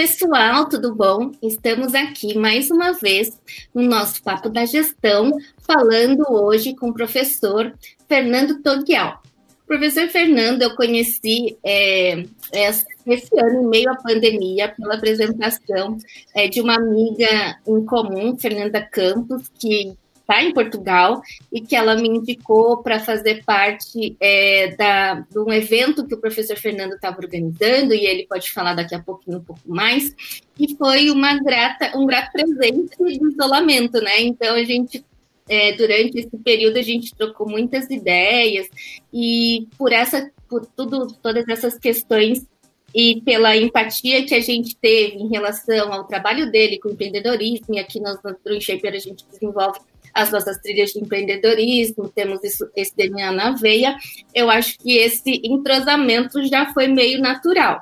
pessoal, tudo bom? Estamos aqui mais uma vez no nosso Papo da Gestão, falando hoje com o professor Fernando Toguial. Professor Fernando, eu conheci é, esse ano, em meio à pandemia, pela apresentação é, de uma amiga em comum, Fernanda Campos, que está em Portugal e que ela me indicou para fazer parte é, da, de um evento que o professor Fernando estava organizando, e ele pode falar daqui a pouquinho um pouco mais, e foi uma grata, um grato presente de isolamento, né? Então a gente é, durante esse período a gente trocou muitas ideias e por essa por tudo todas essas questões e pela empatia que a gente teve em relação ao trabalho dele com empreendedorismo, e aqui nós no Shaper a gente desenvolve as nossas trilhas de empreendedorismo, temos isso, esse DNA na veia, eu acho que esse entrosamento já foi meio natural.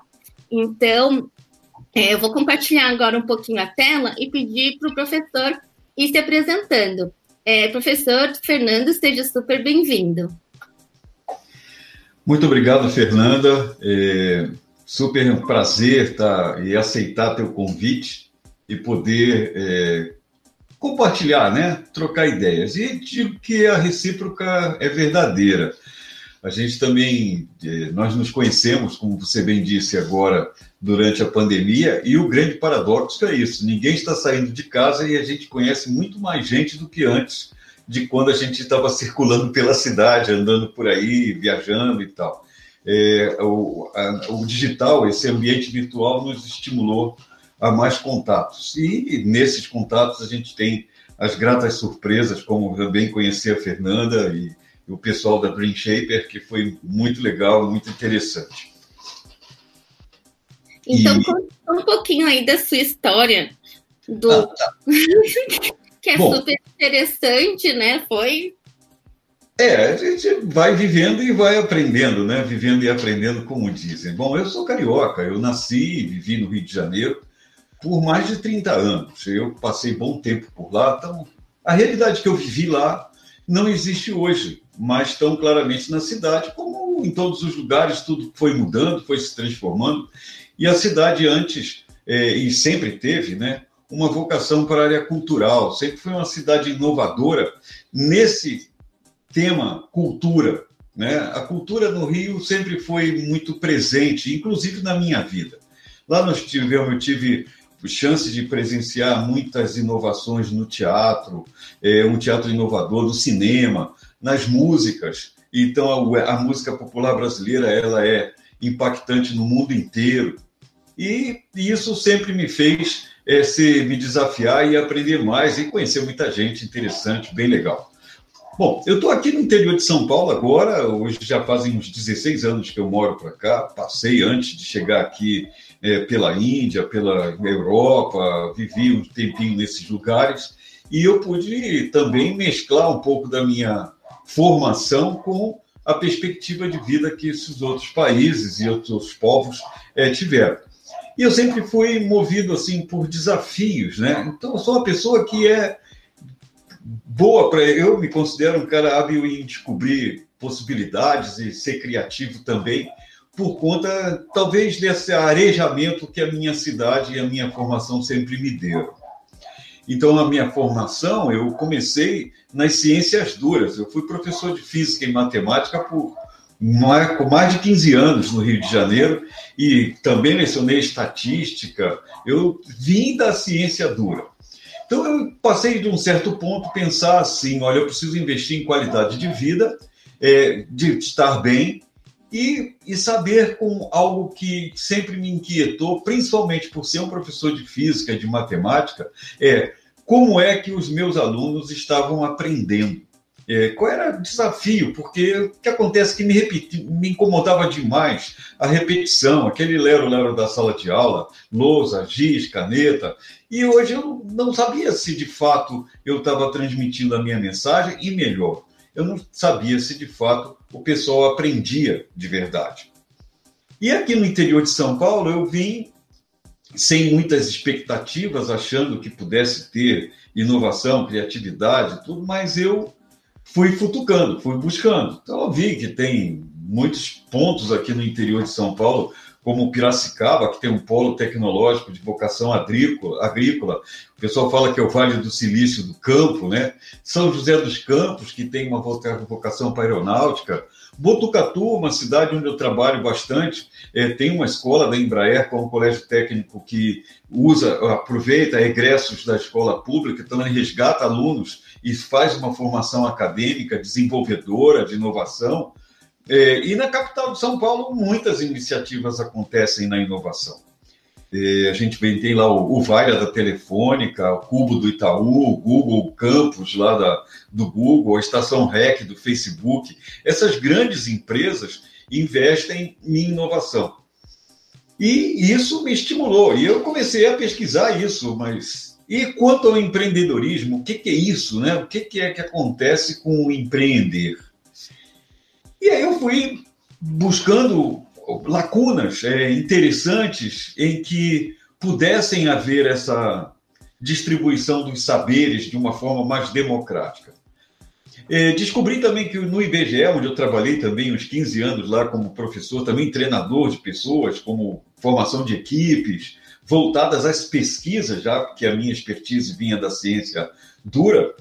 Então, é, eu vou compartilhar agora um pouquinho a tela e pedir para o professor ir se apresentando. É, professor Fernando, seja super bem-vindo. Muito obrigado, Fernanda. É super prazer tá, e aceitar teu convite e poder é, compartilhar, né? Trocar ideias. E digo que a recíproca é verdadeira. A gente também, eh, nós nos conhecemos, como você bem disse agora, durante a pandemia, e o grande paradoxo é isso: ninguém está saindo de casa e a gente conhece muito mais gente do que antes de quando a gente estava circulando pela cidade, andando por aí, viajando e tal. É, o, a, o digital, esse ambiente virtual, nos estimulou a mais contatos. E nesses contatos a gente tem as gratas surpresas, como eu bem conheci a Fernanda e, e o pessoal da Dream Shaper, que foi muito legal, muito interessante. Então, e... conta um pouquinho aí da sua história, do... Ah, tá. que é Bom, super interessante, né? Foi é, a gente vai vivendo e vai aprendendo, né? Vivendo e aprendendo, como dizem. Bom, eu sou carioca, eu nasci e vivi no Rio de Janeiro, por mais de 30 anos. Eu passei bom tempo por lá, então a realidade que eu vivi lá não existe hoje, mas tão claramente na cidade, como em todos os lugares, tudo foi mudando, foi se transformando. E a cidade antes, é, e sempre teve, né, uma vocação para a área cultural, sempre foi uma cidade inovadora nesse tema cultura. Né? A cultura no Rio sempre foi muito presente, inclusive na minha vida. Lá nós tivemos, eu tive chance de presenciar muitas inovações no teatro, é, um teatro inovador, no cinema, nas músicas. Então, a, a, música popular brasileira ela é impactante no mundo inteiro. E, e isso sempre me fez é, se, me desafiar e aprender mais e conhecer muita gente interessante, bem legal. Bom, eu estou aqui no interior de São Paulo agora, hoje já fazem uns 16 anos que eu moro para cá, passei antes de chegar aqui é, pela Índia, pela Europa, vivi um tempinho nesses lugares e eu pude também mesclar um pouco da minha formação com a perspectiva de vida que esses outros países e outros povos é, tiveram. E eu sempre fui movido assim por desafios, né? Então eu sou uma pessoa que é boa para eu me considero um cara hábil em descobrir possibilidades e ser criativo também por conta, talvez, desse arejamento que a minha cidade e a minha formação sempre me deram. Então, a minha formação, eu comecei nas ciências duras. Eu fui professor de física e matemática por mais, de 15 anos no Rio de Janeiro e também lecionei estatística. Eu vim da ciência dura. Então, eu passei de um certo ponto pensar assim: olha, eu preciso investir em qualidade de vida, é, de estar bem, e, e saber com algo que sempre me inquietou, principalmente por ser um professor de física de matemática, é como é que os meus alunos estavam aprendendo. É, qual era o desafio? Porque o que acontece é que me, repeti, me incomodava demais a repetição, aquele lero-lero da sala de aula, lousa, giz, caneta, e hoje eu não sabia se de fato eu estava transmitindo a minha mensagem, e melhor, eu não sabia se de fato o pessoal aprendia de verdade. E aqui no interior de São Paulo, eu vim sem muitas expectativas, achando que pudesse ter inovação, criatividade, tudo, mas eu fui futucando, fui buscando. Então, eu vi que tem muitos pontos aqui no interior de São Paulo, como Piracicaba, que tem um polo tecnológico de vocação agrícola, agrícola. O pessoal fala que é o Vale do Silício do Campo, né? São José dos Campos, que tem uma vocação para aeronáutica. Botucatu, uma cidade onde eu trabalho bastante, é, tem uma escola da Embraer, com um colégio técnico que usa, aproveita egressos da escola pública, então ele resgata alunos e faz uma formação acadêmica desenvolvedora, de inovação. É, e na capital de São Paulo, muitas iniciativas acontecem na inovação. É, a gente tem lá o, o Vaira da Telefônica, o Cubo do Itaú, o Google Campus lá da, do Google, a Estação REC do Facebook. Essas grandes empresas investem em inovação. E isso me estimulou. E eu comecei a pesquisar isso, mas. E quanto ao empreendedorismo, o que, que é isso, né? O que, que é que acontece com o empreender? E aí eu fui buscando lacunas é, interessantes em que pudessem haver essa distribuição dos saberes de uma forma mais democrática. É, descobri também que no IBGE, onde eu trabalhei também uns 15 anos lá como professor, também treinador de pessoas, como formação de equipes, voltadas às pesquisas, já que a minha expertise vinha da ciência dura,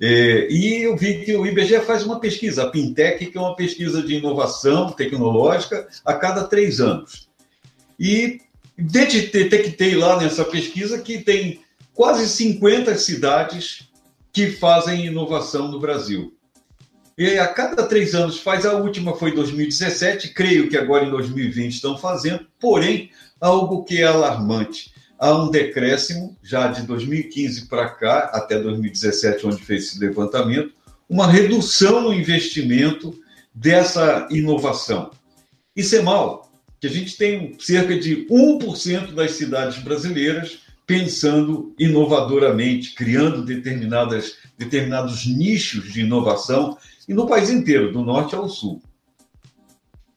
é, e eu vi que o IBGE faz uma pesquisa, a Pintec, que é uma pesquisa de inovação tecnológica a cada três anos. E detectei lá nessa pesquisa que tem quase 50 cidades que fazem inovação no Brasil. E a cada três anos faz, a última foi 2017, creio que agora em 2020 estão fazendo, porém, algo que é alarmante há um decréscimo já de 2015 para cá, até 2017, onde fez esse levantamento, uma redução no investimento dessa inovação. Isso é mal, que a gente tem cerca de 1% das cidades brasileiras pensando inovadoramente, criando determinadas, determinados nichos de inovação, e no país inteiro, do norte ao sul.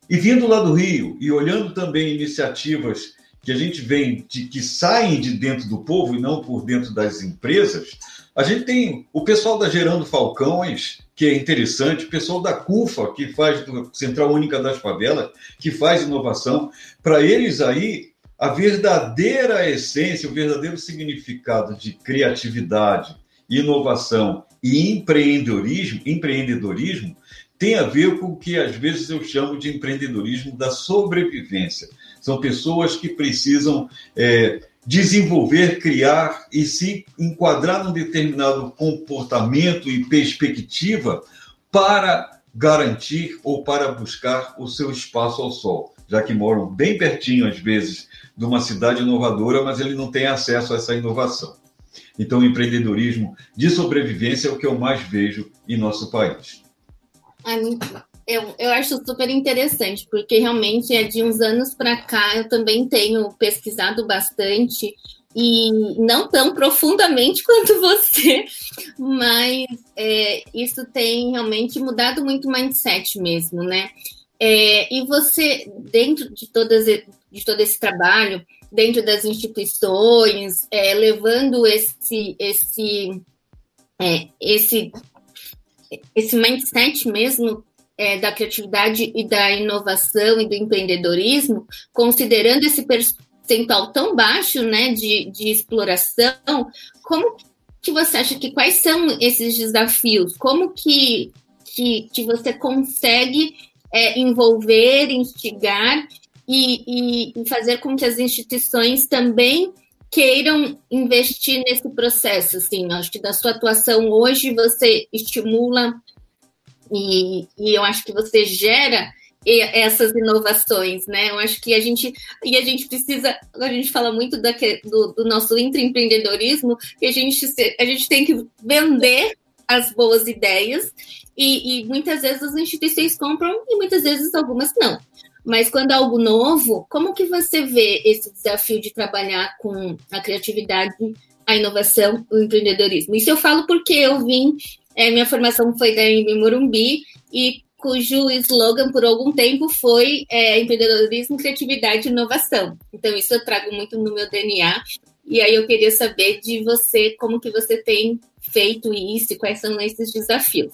E vindo lá do Rio e olhando também iniciativas que a gente vem de que saem de dentro do povo e não por dentro das empresas, a gente tem o pessoal da Gerando Falcões, que é interessante, o pessoal da CUFA, que faz Central Única das Favelas, que faz inovação. Para eles aí, a verdadeira essência, o verdadeiro significado de criatividade, inovação e empreendedorismo, empreendedorismo tem a ver com o que às vezes eu chamo de empreendedorismo da sobrevivência são pessoas que precisam é, desenvolver, criar e se enquadrar num determinado comportamento e perspectiva para garantir ou para buscar o seu espaço ao sol, já que moram bem pertinho, às vezes, de uma cidade inovadora, mas ele não tem acesso a essa inovação. Então, o empreendedorismo de sobrevivência é o que eu mais vejo em nosso país. É muito eu, eu acho super interessante, porque realmente é de uns anos para cá eu também tenho pesquisado bastante e não tão profundamente quanto você, mas é, isso tem realmente mudado muito o mindset mesmo, né? É, e você, dentro de, todas, de todo esse trabalho, dentro das instituições, é, levando esse, esse, é, esse, esse mindset mesmo é, da criatividade e da inovação e do empreendedorismo, considerando esse percentual tão baixo né, de, de exploração, como que você acha que quais são esses desafios? Como que, que, que você consegue é, envolver, instigar e, e, fazer com que as instituições também queiram investir nesse processo, assim, acho que da sua atuação hoje você estimula e, e eu acho que você gera essas inovações, né? Eu acho que a gente e a gente precisa, a gente fala muito da, do, do nosso intraempreendedorismo, que a gente a gente tem que vender as boas ideias e, e muitas vezes as instituições compram e muitas vezes algumas não. Mas quando é algo novo, como que você vê esse desafio de trabalhar com a criatividade, a inovação, o empreendedorismo? Isso eu falo porque eu vim é, minha formação foi da em Morumbi e cujo slogan por algum tempo foi é, empreendedorismo, criatividade e inovação. Então isso eu trago muito no meu DNA. E aí eu queria saber de você como que você tem feito isso e quais são esses desafios.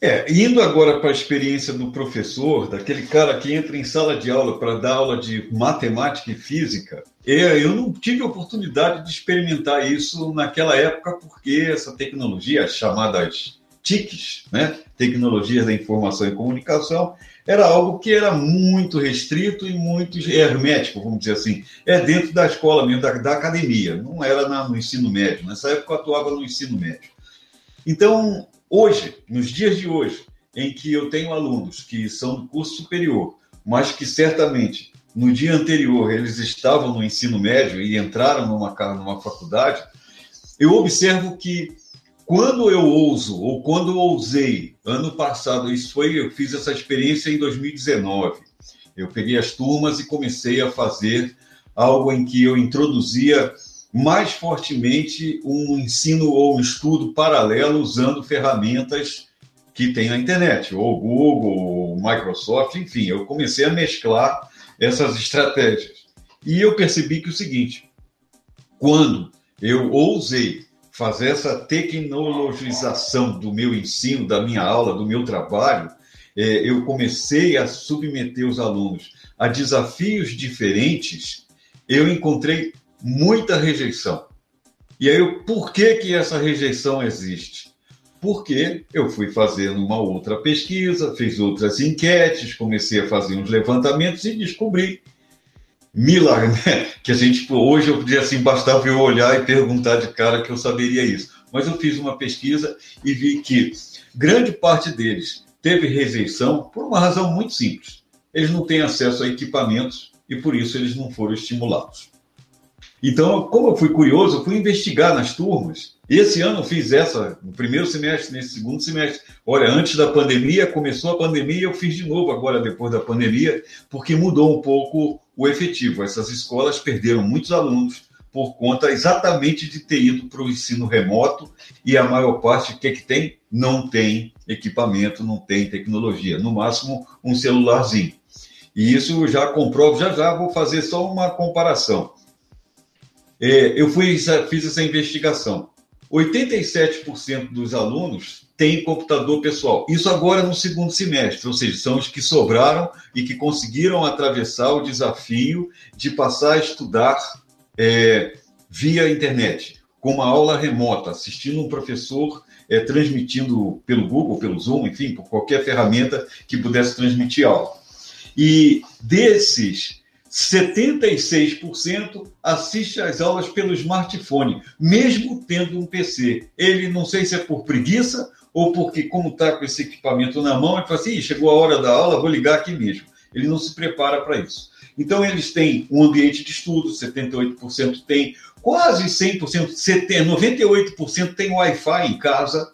É, indo agora para a experiência do professor, daquele cara que entra em sala de aula para dar aula de matemática e física, eu não tive oportunidade de experimentar isso naquela época, porque essa tecnologia, as chamadas TICs, né, tecnologias da informação e comunicação, era algo que era muito restrito e muito hermético, vamos dizer assim. É dentro da escola mesmo, da, da academia, não era na, no ensino médio. Nessa época eu atuava no ensino médio. Então, hoje, nos dias de hoje, em que eu tenho alunos que são do curso superior, mas que certamente no dia anterior eles estavam no ensino médio e entraram numa, numa faculdade, eu observo que quando eu ouso, ou quando eu ousei, ano passado, isso foi, eu fiz essa experiência em 2019. Eu peguei as turmas e comecei a fazer algo em que eu introduzia mais fortemente um ensino ou um estudo paralelo usando ferramentas que tem na internet, ou Google, ou Microsoft, enfim, eu comecei a mesclar essas estratégias. E eu percebi que o seguinte, quando eu ousei fazer essa tecnologização do meu ensino, da minha aula, do meu trabalho, é, eu comecei a submeter os alunos a desafios diferentes, eu encontrei muita rejeição. E aí, por que, que essa rejeição existe? Porque eu fui fazendo uma outra pesquisa, fiz outras enquetes, comecei a fazer uns levantamentos e descobri milagre, né? Que a gente, hoje eu podia assim, bastava eu olhar e perguntar de cara que eu saberia isso. Mas eu fiz uma pesquisa e vi que grande parte deles teve rejeição por uma razão muito simples. Eles não têm acesso a equipamentos e por isso eles não foram estimulados. Então, como eu fui curioso, eu fui investigar nas turmas. Esse ano eu fiz essa, no primeiro semestre, nesse segundo semestre. Olha, antes da pandemia, começou a pandemia, eu fiz de novo agora, depois da pandemia, porque mudou um pouco o efetivo. Essas escolas perderam muitos alunos por conta exatamente de ter ido para o ensino remoto e a maior parte, o que, é que tem? Não tem equipamento, não tem tecnologia. No máximo, um celularzinho. E isso já comprovo, já já vou fazer só uma comparação. É, eu fui, fiz essa investigação. 87% dos alunos têm computador pessoal. Isso agora no segundo semestre, ou seja, são os que sobraram e que conseguiram atravessar o desafio de passar a estudar é, via internet, com uma aula remota, assistindo um professor é, transmitindo pelo Google, pelo Zoom, enfim, por qualquer ferramenta que pudesse transmitir aula. E desses 76% assiste às aulas pelo smartphone, mesmo tendo um PC. Ele não sei se é por preguiça ou porque, como está com esse equipamento na mão, ele fala assim: chegou a hora da aula, vou ligar aqui mesmo. Ele não se prepara para isso. Então, eles têm um ambiente de estudo, 78% tem, quase 100%, 98% tem Wi-Fi em casa.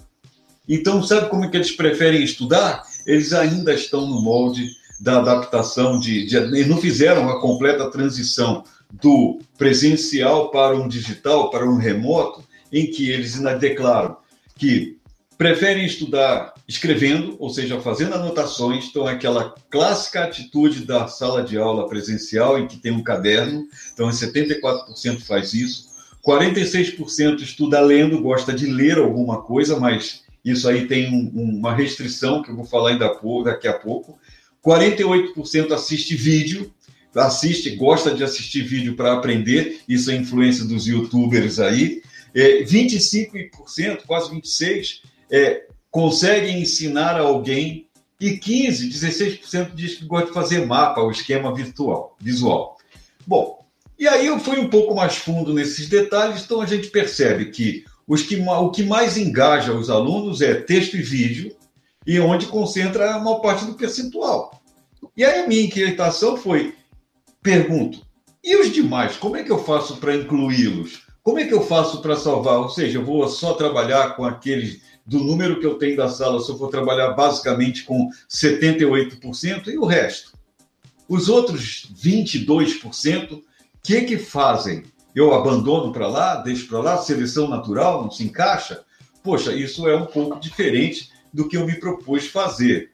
Então, sabe como é que eles preferem estudar? Eles ainda estão no molde da adaptação de, de não fizeram a completa transição do presencial para um digital, para um remoto, em que eles ainda declaram que preferem estudar escrevendo, ou seja, fazendo anotações, então é aquela clássica atitude da sala de aula presencial em que tem um caderno, então 74% faz isso, 46% estuda lendo, gosta de ler alguma coisa, mas isso aí tem um, uma restrição que eu vou falar ainda daqui a pouco, 48% assiste vídeo, assiste, gosta de assistir vídeo para aprender, isso é influência dos youtubers aí. É, 25%, quase 26%, é, conseguem ensinar alguém e 15%, 16% diz que gosta de fazer mapa, o esquema virtual, visual. Bom, e aí eu fui um pouco mais fundo nesses detalhes, então a gente percebe que, os que o que mais engaja os alunos é texto e vídeo, e onde concentra a maior parte do percentual. E aí a minha inquietação foi, pergunto, e os demais, como é que eu faço para incluí-los? Como é que eu faço para salvar? Ou seja, eu vou só trabalhar com aqueles do número que eu tenho da sala, se eu for trabalhar basicamente com 78% e o resto. Os outros 22%, o que que fazem? Eu abandono para lá, deixo para lá, seleção natural, não se encaixa? Poxa, isso é um pouco diferente do que eu me propus fazer.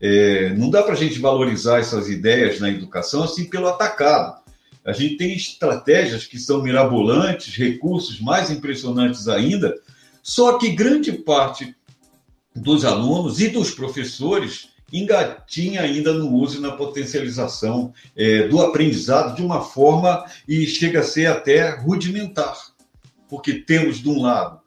É, não dá para a gente valorizar essas ideias na educação assim pelo atacado. A gente tem estratégias que são mirabolantes, recursos mais impressionantes ainda, só que grande parte dos alunos e dos professores engatinha ainda no uso e na potencialização é, do aprendizado de uma forma e chega a ser até rudimentar, porque temos, de um lado,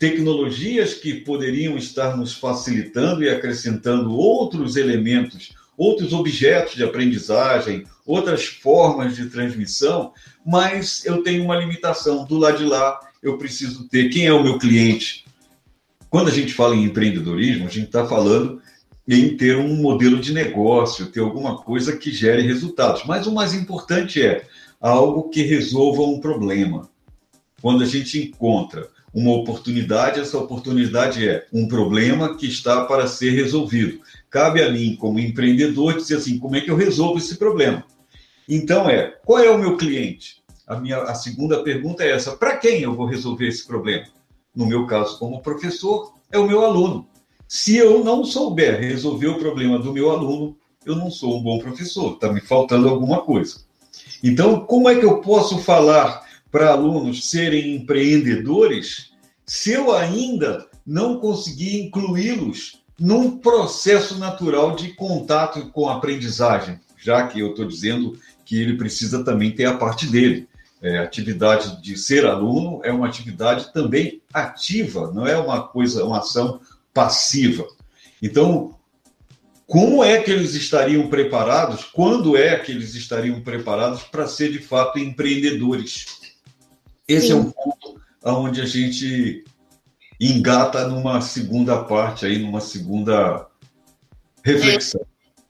tecnologias que poderiam estar nos facilitando e acrescentando outros elementos, outros objetos de aprendizagem, outras formas de transmissão, mas eu tenho uma limitação. Do lado de lá, eu preciso ter quem é o meu cliente. Quando a gente fala em empreendedorismo, a gente está falando em ter um modelo de negócio, ter alguma coisa que gere resultados. Mas o mais importante é algo que resolva um problema. Quando a gente encontra uma oportunidade, essa oportunidade é um problema que está para ser resolvido. Cabe a mim, como empreendedor, dizer assim: como é que eu resolvo esse problema? Então, é qual é o meu cliente? A, minha, a segunda pergunta é essa: para quem eu vou resolver esse problema? No meu caso, como professor, é o meu aluno. Se eu não souber resolver o problema do meu aluno, eu não sou um bom professor, está me faltando alguma coisa. Então, como é que eu posso falar para alunos serem empreendedores se eu ainda não conseguir incluí-los num processo natural de contato com a aprendizagem, já que eu estou dizendo que ele precisa também ter a parte dele. É, atividade de ser aluno é uma atividade também ativa, não é uma coisa, uma ação passiva. Então, como é que eles estariam preparados? Quando é que eles estariam preparados para ser de fato empreendedores? Esse Sim. é um ponto onde a gente engata numa segunda parte aí, numa segunda reflexão.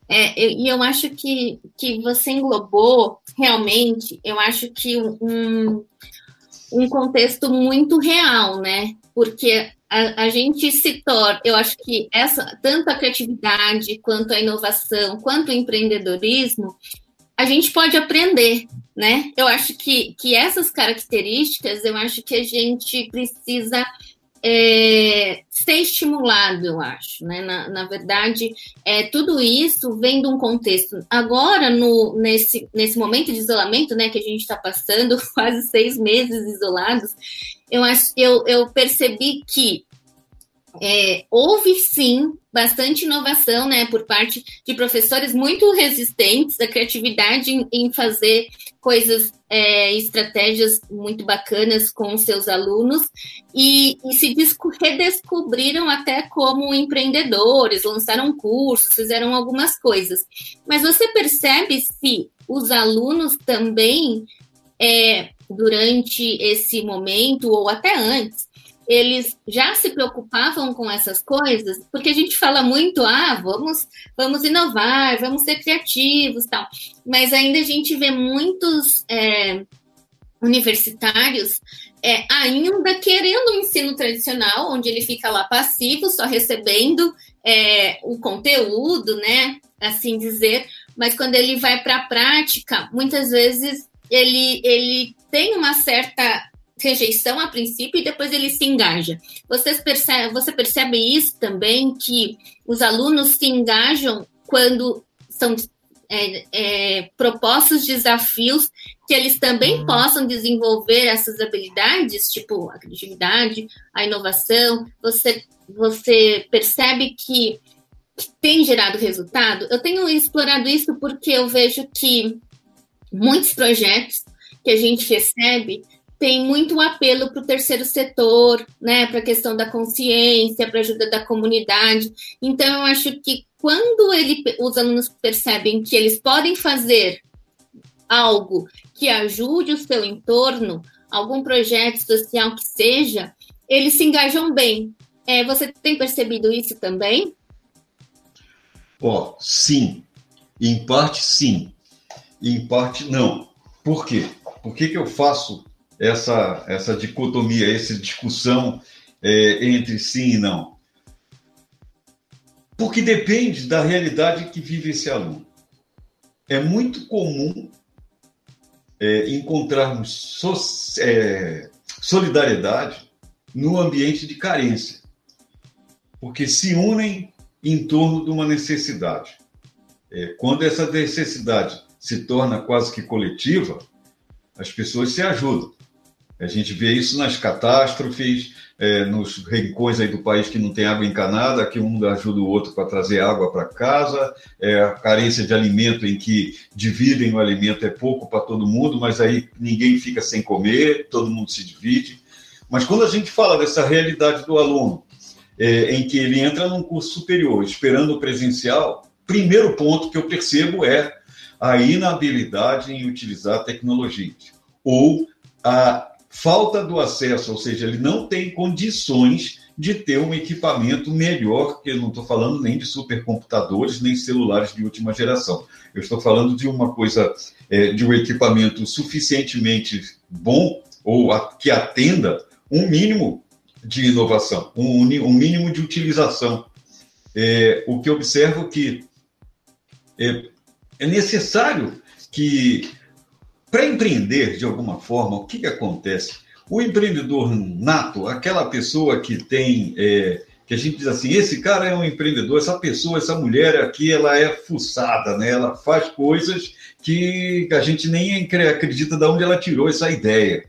É, é, e eu acho que, que você englobou realmente, eu acho que um, um contexto muito real, né? Porque a, a, gente se torna, eu acho que essa, tanto a criatividade, quanto a inovação, quanto o empreendedorismo, a gente pode aprender, né? Eu acho que, que essas características, eu acho que a gente precisa é, ser estimulado, eu acho, né? Na, na, verdade, é, tudo isso vem de um contexto. Agora, no, nesse, nesse momento de isolamento, né, que a gente está passando, quase seis meses isolados, eu, acho, eu, eu percebi que é, houve sim bastante inovação, né, por parte de professores muito resistentes à criatividade em, em fazer coisas, é, estratégias muito bacanas com seus alunos e, e se redescobriram até como empreendedores, lançaram cursos, fizeram algumas coisas. Mas você percebe se os alunos também, é, durante esse momento ou até antes, eles já se preocupavam com essas coisas, porque a gente fala muito, ah, vamos, vamos inovar, vamos ser criativos, tal. Mas ainda a gente vê muitos é, universitários é, ainda querendo o ensino tradicional, onde ele fica lá passivo, só recebendo é, o conteúdo, né? Assim dizer. Mas quando ele vai para a prática, muitas vezes ele, ele tem uma certa rejeição a princípio e depois ele se engaja. Vocês percebe, você percebe isso também, que os alunos se engajam quando são é, é, propostos desafios que eles também uhum. possam desenvolver essas habilidades, tipo a criatividade, a inovação. Você, você percebe que, que tem gerado resultado? Eu tenho explorado isso porque eu vejo que muitos projetos que a gente recebe tem muito apelo para o terceiro setor, né, para a questão da consciência, para a ajuda da comunidade. Então, eu acho que quando ele, os alunos percebem que eles podem fazer algo que ajude o seu entorno, algum projeto social que seja, eles se engajam bem. É, você tem percebido isso também? Ó, oh, sim. Em parte, sim. Em parte, não. Por quê? Por que, que eu faço essa, essa dicotomia, essa discussão é, entre sim e não? Porque depende da realidade que vive esse aluno. É muito comum é, encontrarmos so, é, solidariedade no ambiente de carência, porque se unem em torno de uma necessidade. É, quando essa necessidade se torna quase que coletiva, as pessoas se ajudam. A gente vê isso nas catástrofes, é, nos rincões aí do país que não tem água encanada, que um ajuda o outro para trazer água para casa, é, a carência de alimento em que dividem o alimento é pouco para todo mundo, mas aí ninguém fica sem comer, todo mundo se divide. Mas quando a gente fala dessa realidade do aluno, é, em que ele entra num curso superior esperando o presencial, primeiro ponto que eu percebo é a inabilidade em utilizar tecnologias ou a falta do acesso, ou seja, ele não tem condições de ter um equipamento melhor, que eu não estou falando nem de supercomputadores, nem celulares de última geração. Eu estou falando de uma coisa, é, de um equipamento suficientemente bom ou a, que atenda um mínimo de inovação, um, um mínimo de utilização. É, o que observo que é, é necessário que para empreender, de alguma forma, o que, que acontece? O empreendedor nato, aquela pessoa que tem, é, que a gente diz assim, esse cara é um empreendedor, essa pessoa, essa mulher aqui, ela é fuçada, né? Ela faz coisas que a gente nem acredita de onde ela tirou essa ideia.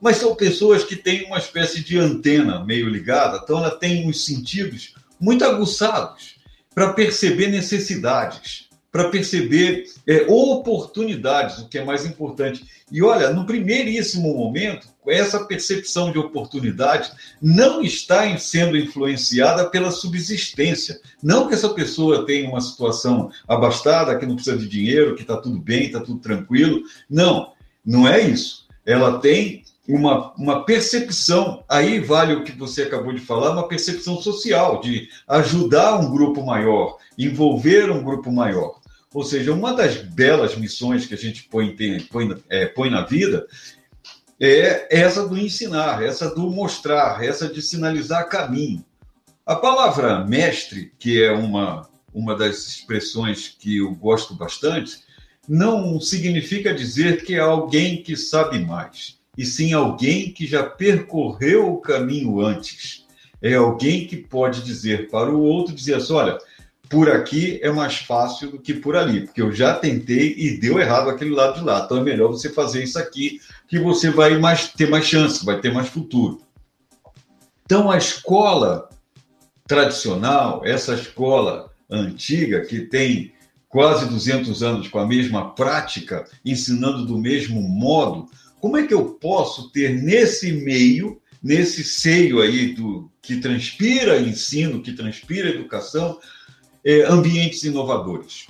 Mas são pessoas que têm uma espécie de antena meio ligada, então ela tem os sentidos muito aguçados para perceber necessidades para perceber é, oportunidades, o que é mais importante. E olha, no primeiríssimo momento, essa percepção de oportunidade não está sendo influenciada pela subsistência. Não que essa pessoa tenha uma situação abastada, que não precisa de dinheiro, que está tudo bem, está tudo tranquilo. Não, não é isso. Ela tem uma, uma percepção, aí vale o que você acabou de falar, uma percepção social, de ajudar um grupo maior, envolver um grupo maior. Ou seja, uma das belas missões que a gente põe, põe, é, põe na vida é essa do ensinar, essa do mostrar, essa de sinalizar caminho. A palavra mestre, que é uma, uma das expressões que eu gosto bastante, não significa dizer que é alguém que sabe mais, e sim alguém que já percorreu o caminho antes. É alguém que pode dizer para o outro, dizer assim, olha, por aqui é mais fácil do que por ali, porque eu já tentei e deu errado aquele lado de lá. Então é melhor você fazer isso aqui, que você vai mais, ter mais chance, vai ter mais futuro. Então a escola tradicional, essa escola antiga que tem quase 200 anos com a mesma prática, ensinando do mesmo modo, como é que eu posso ter nesse meio, nesse seio aí do que transpira ensino, que transpira educação, é, ambientes inovadores.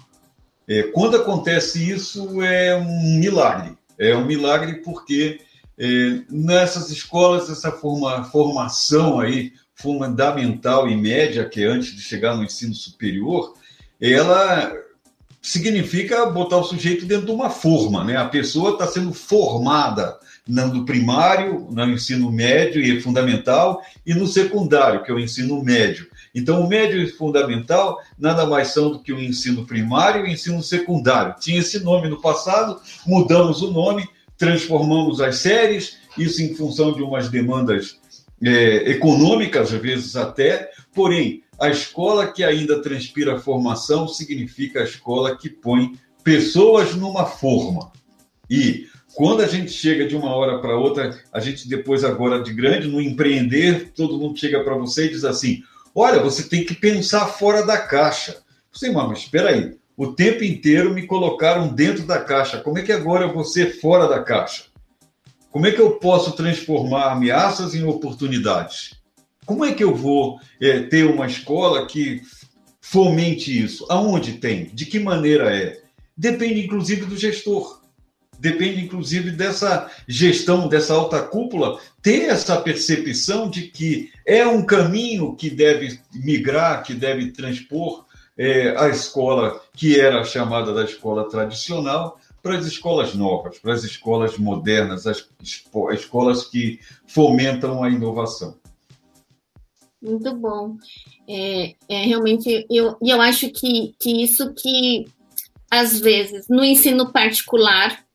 É, quando acontece isso, é um milagre. É um milagre porque é, nessas escolas, essa forma, formação aí fundamental e média, que é antes de chegar no ensino superior, ela significa botar o sujeito dentro de uma forma, né? A pessoa está sendo formada no primário, no ensino médio e fundamental, e no secundário, que é o ensino médio. Então, o médio e fundamental nada mais são do que o ensino primário e o ensino secundário. Tinha esse nome no passado, mudamos o nome, transformamos as séries, isso em função de umas demandas é, econômicas, às vezes até, porém, a escola que ainda transpira formação significa a escola que põe pessoas numa forma. E quando a gente chega de uma hora para outra, a gente depois agora de grande no empreender, todo mundo chega para você e diz assim: Olha, você tem que pensar fora da caixa. Você, mas espera aí. O tempo inteiro me colocaram dentro da caixa. Como é que agora eu vou ser fora da caixa? Como é que eu posso transformar ameaças em oportunidades? Como é que eu vou é, ter uma escola que fomente isso? Aonde tem? De que maneira é? Depende, inclusive, do gestor depende inclusive dessa gestão, dessa alta cúpula, ter essa percepção de que é um caminho que deve migrar, que deve transpor é, a escola que era chamada da escola tradicional para as escolas novas, para as escolas modernas, as escolas que fomentam a inovação. Muito bom. É, é realmente, eu, eu acho que, que isso que, às vezes, no ensino particular,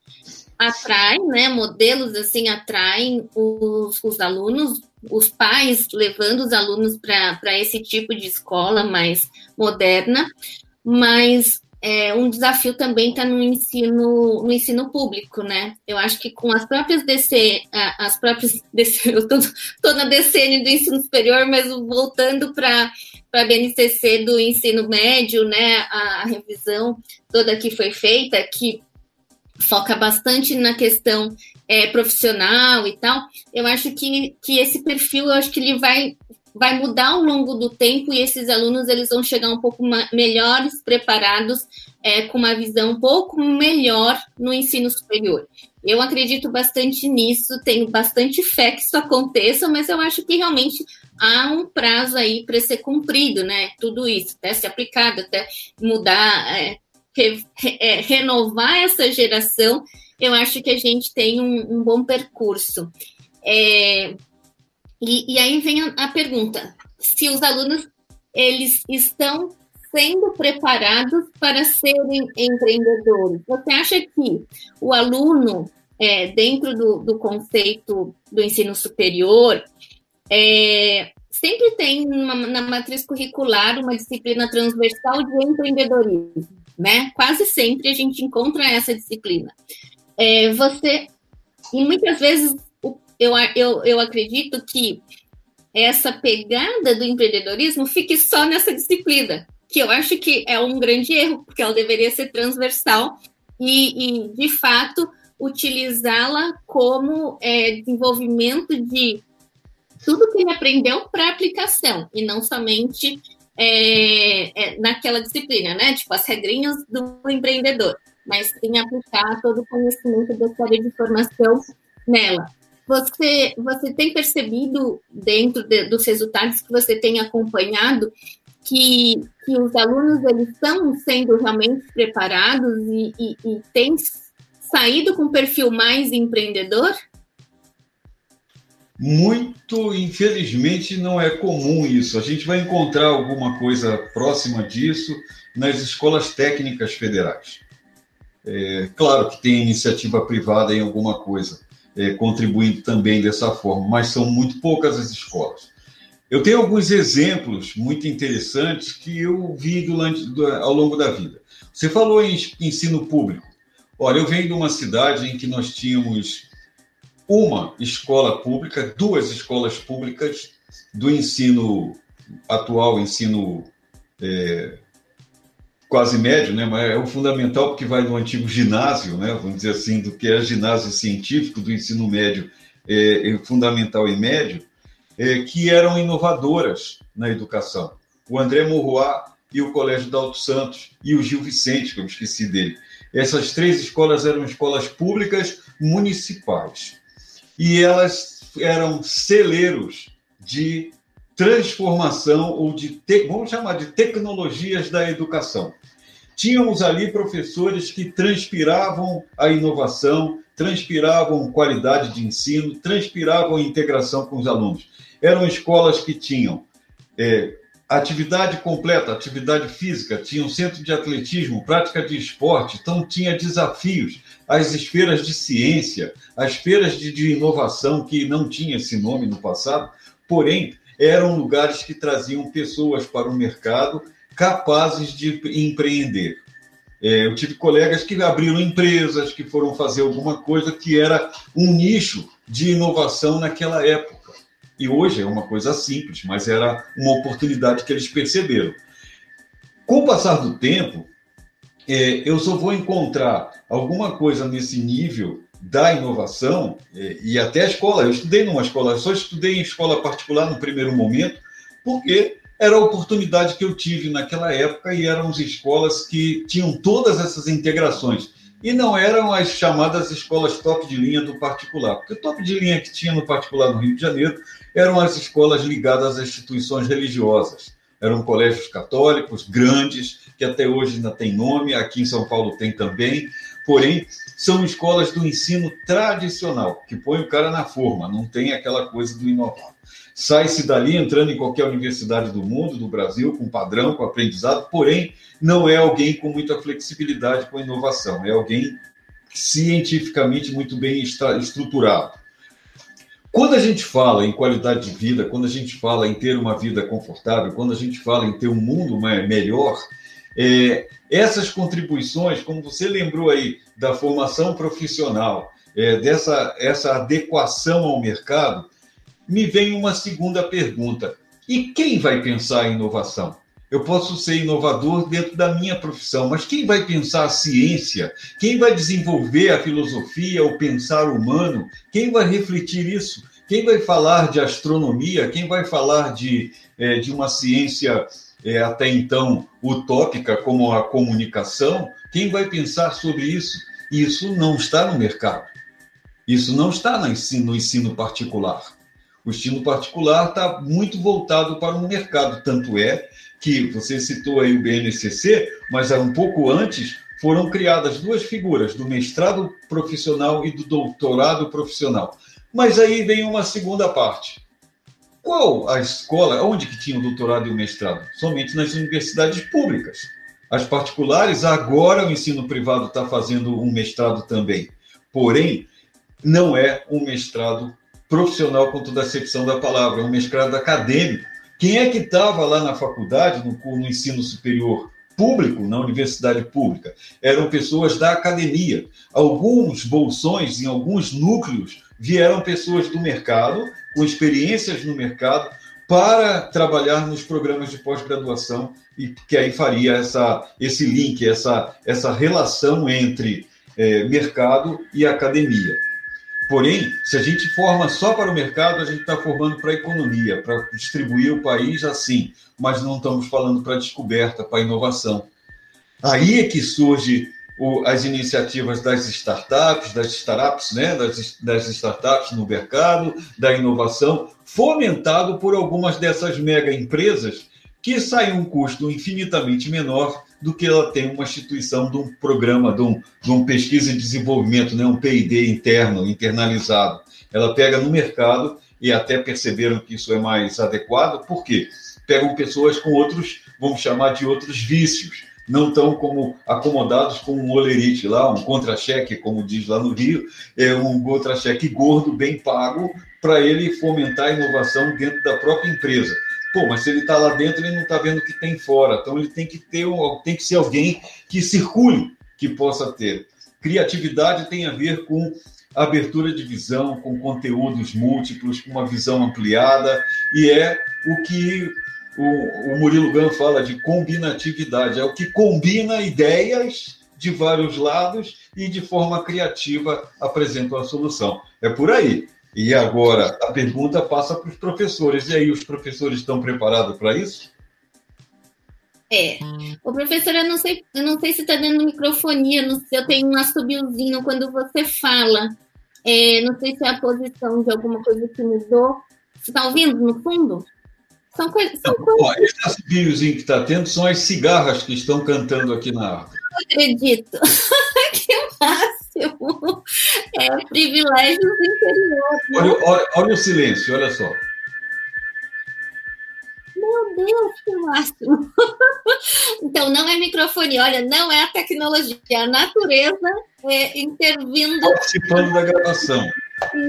atrai, né? Modelos assim atraem os, os alunos, os pais levando os alunos para esse tipo de escola mais moderna, mas é, um desafio também está no ensino, no ensino público, né? Eu acho que com as próprias DC, as próprias DC, eu estou na DCN do ensino superior, mas voltando para a BNCC do ensino médio, né? A, a revisão toda que foi feita, que foca bastante na questão é, profissional e tal, eu acho que, que esse perfil, eu acho que ele vai vai mudar ao longo do tempo e esses alunos eles vão chegar um pouco melhores preparados é, com uma visão um pouco melhor no ensino superior. Eu acredito bastante nisso, tenho bastante fé que isso aconteça, mas eu acho que realmente há um prazo aí para ser cumprido, né? Tudo isso, até ser aplicado, até mudar, é, re, é, renovar essa geração, eu acho que a gente tem um, um bom percurso. É, e, e aí vem a, pergunta: se os alunos eles estão sendo preparados para serem empreendedores. Você acha que o aluno, é, dentro do, do, conceito do ensino superior, é, sempre tem uma, na matriz curricular uma disciplina transversal de empreendedorismo, né? Quase sempre a gente encontra essa disciplina. É, você, e muitas vezes eu, eu, eu acredito que essa pegada do empreendedorismo fique só nessa disciplina, que eu acho que é um grande erro, porque ela deveria ser transversal e, e de fato, utilizá-la como é, desenvolvimento de tudo que ele aprendeu para aplicação, e não somente é, é, naquela disciplina, né? Tipo, as regrinhas do empreendedor, mas sim aplicar todo o conhecimento da área de formação nela. Você, você tem percebido, dentro de, dos resultados que você tem acompanhado, que, que os alunos eles estão sendo realmente preparados e, e, e têm saído com um perfil mais empreendedor? Muito, infelizmente, não é comum isso. A gente vai encontrar alguma coisa próxima disso nas escolas técnicas federais. É, claro que tem iniciativa privada em alguma coisa, é, contribuindo também dessa forma, mas são muito poucas as escolas. Eu tenho alguns exemplos muito interessantes que eu vi durante, ao longo da vida. Você falou em ensino público. Olha, eu venho de uma cidade em que nós tínhamos uma escola pública, duas escolas públicas do ensino atual, ensino é, quase médio, né? Mas é o fundamental porque vai do antigo ginásio, né? Vamos dizer assim, do que é ginásio científico do ensino médio, é, é fundamental e médio, é, que eram inovadoras na educação. O André Morroá e o Colégio Dalto Santos e o Gil Vicente, que eu esqueci dele. Essas três escolas eram escolas públicas municipais e elas eram celeiros de transformação ou de, te, vamos chamar de tecnologias da educação. Tínhamos ali professores que transpiravam a inovação, transpiravam qualidade de ensino, transpiravam integração com os alunos. Eram escolas que tinham é, atividade completa, atividade física, tinham centro de atletismo, prática de esporte, então tinha desafios, as esferas de ciência, as feiras de, de inovação, que não tinha esse nome no passado, porém eram lugares que traziam pessoas para o mercado capazes de empreender. É, eu tive colegas que abriram empresas, que foram fazer alguma coisa que era um nicho de inovação naquela época. E hoje é uma coisa simples, mas era uma oportunidade que eles perceberam. Com o passar do tempo, é, eu só vou encontrar alguma coisa nesse nível da inovação é, e até a escola. Eu estudei numa escola, só estudei em escola particular no primeiro momento, porque era a oportunidade que eu tive naquela época e eram as escolas que tinham todas essas integrações. E não eram as chamadas escolas top de linha do particular, porque o top de linha que tinha no particular no Rio de Janeiro eram as escolas ligadas às instituições religiosas. Eram colégios católicos grandes, que até hoje ainda tem nome, aqui em São Paulo tem também, porém são escolas do ensino tradicional, que põe o cara na forma, não tem aquela coisa do inovar sai-se dali entrando em qualquer universidade do mundo, do Brasil, com padrão, com aprendizado, porém, não é alguém com muita flexibilidade com inovação, é alguém cientificamente muito bem estruturado. Quando a gente fala em qualidade de vida, quando a gente fala em ter uma vida confortável, quando a gente fala em ter um mundo melhor, É, essas contribuições, como você lembrou aí da formação profissional, é, dessa essa adequação ao mercado, me vem uma segunda pergunta. E quem vai pensar em inovação? Eu posso ser inovador dentro da minha profissão, mas quem vai pensar a ciência? Quem vai desenvolver a filosofia, o pensar humano? Quem vai refletir isso? Quem vai falar de astronomia? Quem vai falar de, é, de uma ciência é, até então utópica como a comunicação? Quem vai pensar sobre isso? Isso não está no mercado. Isso não está no ensino, no ensino particular. O ensino particular está muito voltado para o mercado, tanto é que você citou aí o BNCC, mas um pouco antes foram criadas duas figuras, do mestrado profissional e do doutorado profissional. Mas aí vem uma segunda parte. Qual a escola, onde que tinha o doutorado e o mestrado? Somente nas universidades públicas. As particulares, agora o ensino privado está fazendo um mestrado também. Porém, não é um mestrado profissional com toda a acepção da palavra, um mestrado acadêmico quem é que estava lá na faculdade, no, no ensino superior público, na universidade pública? Eram pessoas da academia. Alguns bolsões, em alguns núcleos, vieram pessoas do mercado, com experiências no mercado, para trabalhar nos programas de pós-graduação e que aí faria essa, esse link, essa, essa relação entre é, mercado e academia. Porém, se a gente forma só para o mercado, a gente está formando para a economia, para distribuir o país assim, mas não estamos falando para a descoberta, para a inovação. Aí é que surge o, as iniciativas das startups, das startups, né, das, das startups no mercado, da inovação, fomentado por algumas dessas mega empresas que saem um custo infinitamente menor do que ela tem uma instituição de um programa, de um, de um pesquisa e desenvolvimento, né, um P&D interno, internalizado. Ela pega no mercado e até perceberam que isso é mais adequado, por quê? Pegam pessoas com outros, vamos chamar de outros vícios, não tão como acomodados com um olerite lá, um contra-cheque, como diz lá no Rio, é um contra-cheque gordo, bem pago, para ele fomentar a inovação dentro da própria empresa. Pô, mas se ele está lá dentro, ele não está vendo o que tem fora. Então ele tem que ter um, tem que ser alguém que circule, que possa ter. Criatividade tem a ver com abertura de visão, com conteúdos múltiplos, com uma visão ampliada, e é o que o, o Murilo Gun fala de combinatividade, é o que combina ideias de vários lados e de forma criativa apresenta uma solução. É por aí. E agora a pergunta passa para os professores. E aí, os professores estão preparados para isso? É. O professor, eu não sei, eu não sei se está dando microfonia, não sei, eu tenho um assobiozinho quando você fala. É, não sei se é a posição de alguma coisa que mudou. Você está ouvindo no fundo? São, coisas, são coisas. esse assobiozinho que está tendo são as cigarras que estão cantando aqui na árvore. Não acredito. que massa! É privilégios interiores. Olha, olha, olha o silêncio, olha só. Meu Deus, que máximo! então, não é microfone, olha, não é a tecnologia, é a natureza é, intervindo. Participando da gravação.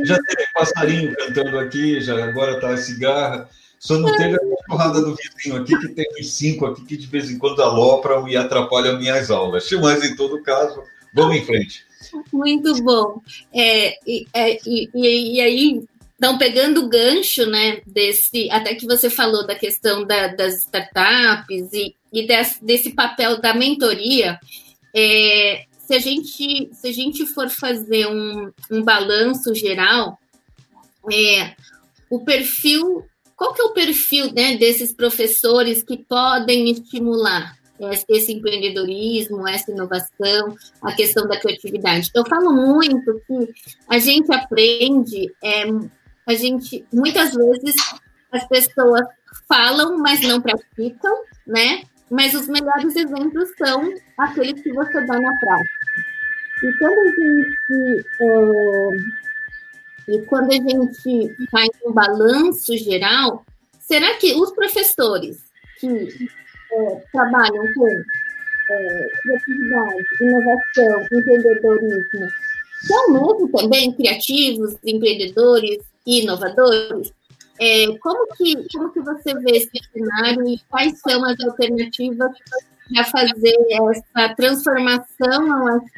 Já teve passarinho cantando aqui, já agora está a cigarra. Só não teve a porrada do vizinho aqui, que tem uns cinco aqui que de vez em quando alopram e atrapalham minhas aulas. Mas, em todo caso, vamos em frente. Muito bom. É, e, é, e, e, aí, então, pegando o gancho, né, desse, até que você falou da questão da, das startups e, e desse, desse papel da mentoria, é, se, a gente, se a gente for fazer um, um balanço geral, é, o perfil, qual que é o perfil né, desses professores que podem estimular esse empreendedorismo, essa inovação, a questão da criatividade. Eu falo muito que a gente aprende, é, a gente muitas vezes as pessoas falam, mas não praticam, né? Mas os melhores exemplos são aqueles que você dá na prática. E quando a gente é, e quando a gente faz um balanço geral, será que os professores que é, trabalham com é, criatividade, inovação, empreendedorismo, são mesmo também criativos, empreendedores e inovadores? É, como, que, como que você vê esse cenário e quais são as alternativas para fazer essa transformação,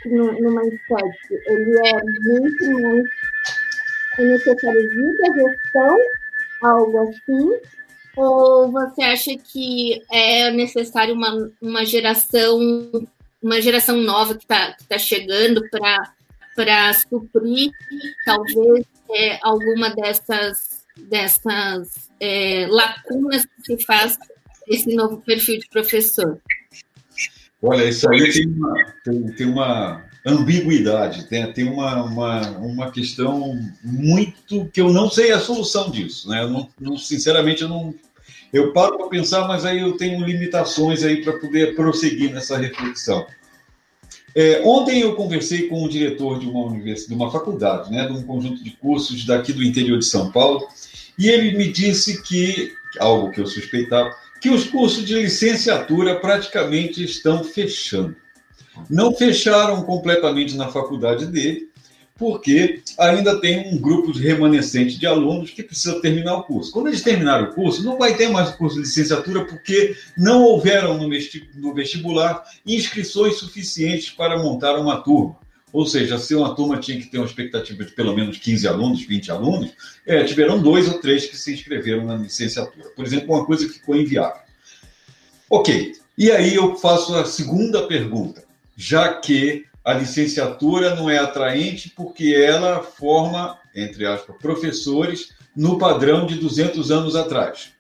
no, mindset ele é muito mais necessário da gestão, algo assim, ou você acha que é necessário uma, uma geração uma geração nova que está tá chegando para suprir talvez é, alguma dessas dessas é, lacunas que se faz esse novo perfil de professor? Olha, isso aí tem uma, tem, tem uma ambiguidade, tem, tem uma, uma, uma questão muito que eu não sei a solução disso. Né? Eu não, não, sinceramente, eu não. Eu paro para pensar, mas aí eu tenho limitações aí para poder prosseguir nessa reflexão. É, ontem eu conversei com o diretor de uma universidade, de uma faculdade, né, de um conjunto de cursos daqui do interior de São Paulo, e ele me disse que, algo que eu suspeitava, que os cursos de licenciatura praticamente estão fechando. Não fecharam completamente na faculdade dele, porque ainda tem um grupo de remanescente de alunos que precisa terminar o curso. Quando eles terminarem o curso, não vai ter mais curso de licenciatura, porque não houveram no vestibular inscrições suficientes para montar uma turma. Ou seja, se uma turma tinha que ter uma expectativa de pelo menos 15 alunos, 20 alunos, é, tiveram dois ou três que se inscreveram na licenciatura. Por exemplo, uma coisa que ficou inviável. Ok, e aí eu faço a segunda pergunta, já que a licenciatura não é atraente porque ela forma, entre aspas, professores no padrão de 200 anos atrás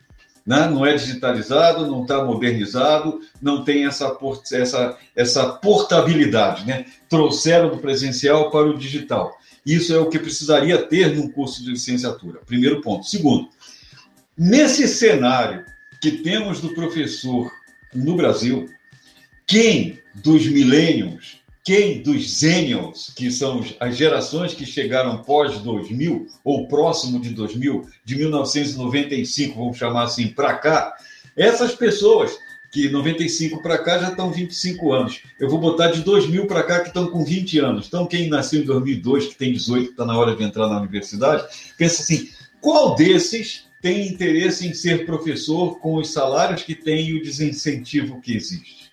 né? não é digitalizado, não está modernizado, não tem essa, essa, essa portabilidade. Né? Trouxeram do presencial para o digital. Isso é o que precisaria ter num curso de licenciatura. Primeiro ponto. Segundo, nesse cenário que temos do professor no Brasil, quem dos milênios quem dos Zenials, que são as gerações que chegaram pós 2000 ou próximo de 2000, de 1995, vamos chamar assim, para cá, essas pessoas que 95 para cá já estão 25 anos. Eu vou botar de 2000 para cá que estão com 20 anos. Então, quem nasceu em 2002, que tem 18, está na hora de entrar na universidade, pensa assim: qual desses tem interesse em ser professor com os salários que tem e o desincentivo que existe?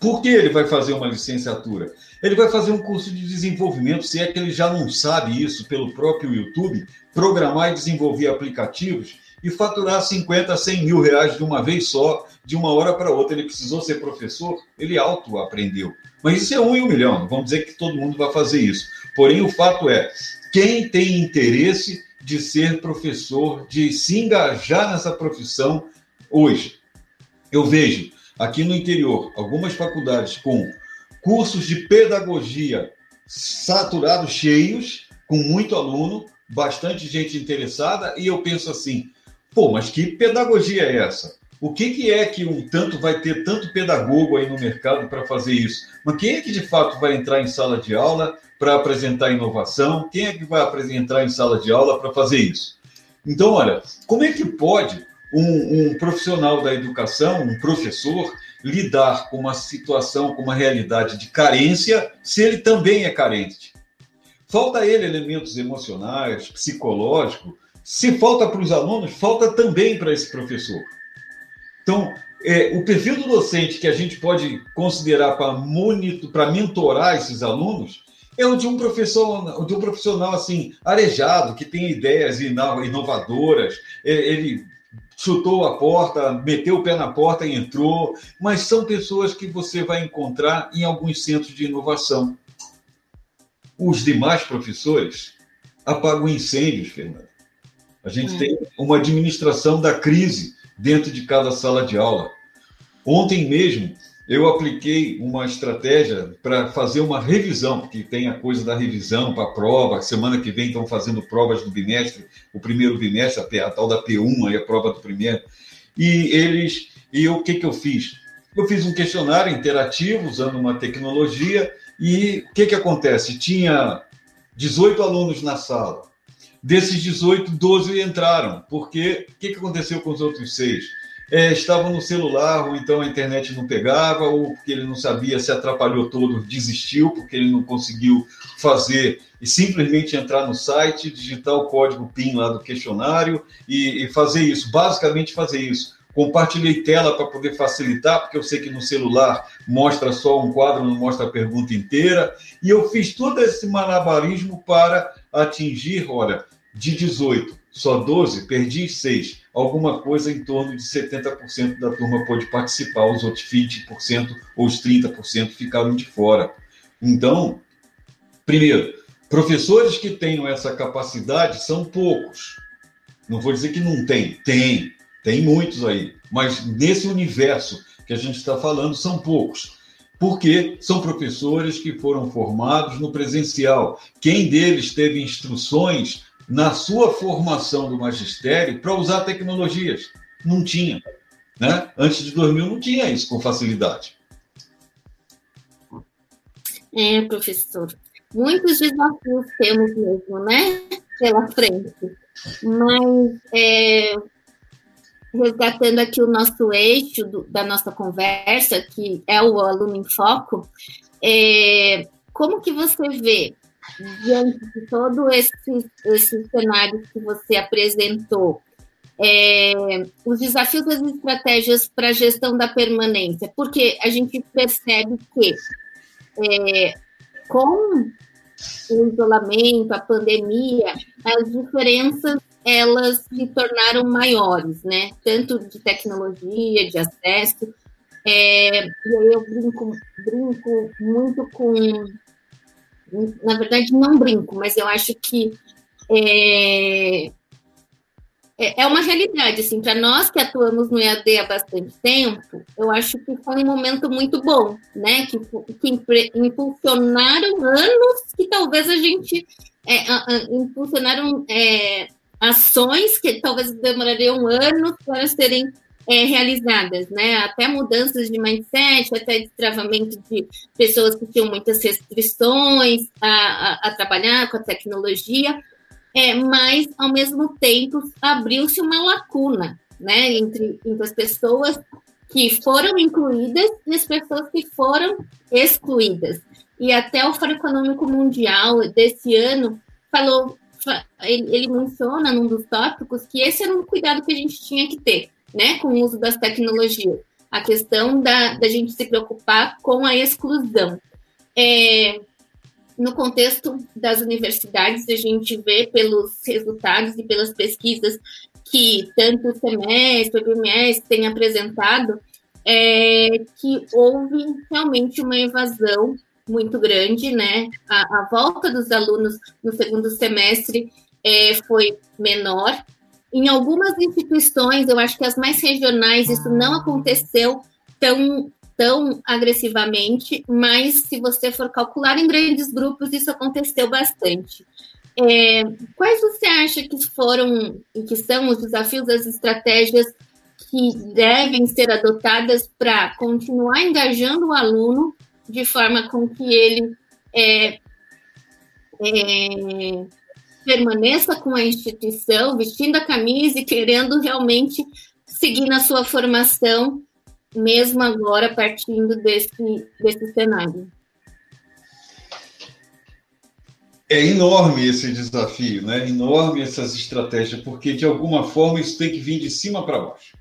Por que ele vai fazer uma licenciatura? Ele vai fazer um curso de desenvolvimento, se é que ele já não sabe isso pelo próprio YouTube, programar e desenvolver aplicativos e faturar 50, 100 mil reais de uma vez só, de uma hora para outra. Ele precisou ser professor, ele auto-aprendeu. Mas isso é um em um milhão, vamos dizer que todo mundo vai fazer isso. Porém, o fato é, quem tem interesse de ser professor, de se engajar nessa profissão hoje? Eu vejo aqui no interior, algumas faculdades com cursos de pedagogia saturados, cheios, com muito aluno, bastante gente interessada, e eu penso assim: pô, mas que pedagogia é essa? O que, que é que um tanto vai ter tanto pedagogo aí no mercado para fazer isso? Mas quem é que de fato vai entrar em sala de aula para apresentar inovação? Quem é que vai entrar em sala de aula para fazer isso? Então, olha, como é que pode um, um profissional da educação, um professor, lidar com uma situação, com uma realidade de carência, se ele também é carente. Falta a ele elementos emocionais, psicológicos. Se falta para os alunos, falta também para esse professor. Então, é, o perfil do docente que a gente pode considerar para mentorar esses alunos é o de um professor, de um profissional assim arejado que tem ideias inovadoras. É, ele chutou a porta, meteu o pé na porta e entrou, mas são pessoas que você vai encontrar em alguns centros de inovação. Os demais professores apagam incêndios, Fernanda. A gente hum. tem uma administração da crise dentro de cada sala de aula. Ontem mesmo, eu apliquei uma estratégia para fazer uma revisão, porque tem a coisa da revisão para a prova. Semana que vem estão fazendo provas do bimestre, o primeiro bimestre, a, tal da P1, aí a prova do primeiro. E eles, e o que, que eu fiz? Eu fiz um questionário interativo usando uma tecnologia e o que, que acontece? Tinha 18 alunos na sala. Desses 18, 12 entraram. Porque o que, que aconteceu com os outros seis? É, no celular, ou então a internet não pegava, ou porque ele não sabia, se atrapalhou todo, desistiu, porque ele não conseguiu fazer e simplesmente entrar no site, digitar o código PIN lá do questionário e, e fazer isso, basicamente fazer isso. compartilhei tela para poder facilitar, porque eu sei que no celular mostra só um quadro, não mostra a pergunta inteira. E eu fiz todo esse malabarismo para atingir, olha, de 18, só 12, perdi 6. Alguma coisa em torno de 70% da turma pôde participar, os outros 20% ou os 30% ficaram de fora. Então, primeiro, professores que tenham essa capacidade são poucos. Não vou dizer que não tem, tem, tem muitos aí, mas nesse universo que a gente está falando são poucos. Porque são professores que foram formados no presencial. Quem deles teve instruções na sua formação do magistério para usar tecnologias? Não tinha. Né? Antes de 2000 não tinha isso com facilidade. É, professor. Muitos desafios temos mesmo, né? Pela frente. Mas, é, resgatando aqui o nosso eixo do, da nossa conversa, que é o aluno em foco, é, como que você vê, diante de todo esse, esse cenário que você apresentou, é, os desafios das estratégias para a gestão da permanência? Porque a gente percebe que é, com o isolamento, a pandemia, as diferenças elas se tornaram maiores, né? Tanto de tecnologia, de acesso. É, e aí eu brinco, brinco muito com. Na verdade, não brinco, mas eu acho que é, é, é uma realidade, assim, para nós que atuamos no EAD há bastante tempo, eu acho que foi um momento muito bom, né, que, que impulsionaram anos que talvez a gente, é, impulsionaram é, ações que talvez demorariam anos para serem é, realizadas, né? Até mudanças de mindset, até destravamento de pessoas que tinham muitas restrições a, a, a trabalhar com a tecnologia é, mas ao mesmo tempo abriu-se uma lacuna, né, entre, entre as pessoas que foram incluídas e as pessoas que foram excluídas. E até o Fórum Econômico Mundial desse ano falou, ele, ele menciona num dos tópicos que esse era um cuidado que a gente tinha que ter, né, com o uso das tecnologias, a questão da, da gente se preocupar com a exclusão. É, no contexto das universidades, a gente vê pelos resultados e pelas pesquisas que tanto o semestre, o PMS tem apresentado, é, que houve realmente uma evasão muito grande, né? A, a volta dos alunos no segundo semestre é, foi menor. Em algumas instituições, eu acho que as mais regionais, isso não aconteceu tão tão agressivamente, mas se você for calcular em grandes grupos, isso aconteceu bastante. É, quais você acha que foram e que são os desafios, as estratégias que devem ser adotadas para continuar engajando o aluno de forma com que ele é, é, permaneça com a instituição, vestindo a camisa e querendo realmente seguir na sua formação mesmo agora partindo desse, desse cenário. É enorme esse desafio, né? Enorme essas estratégias, porque de alguma forma isso tem que vir de cima para baixo.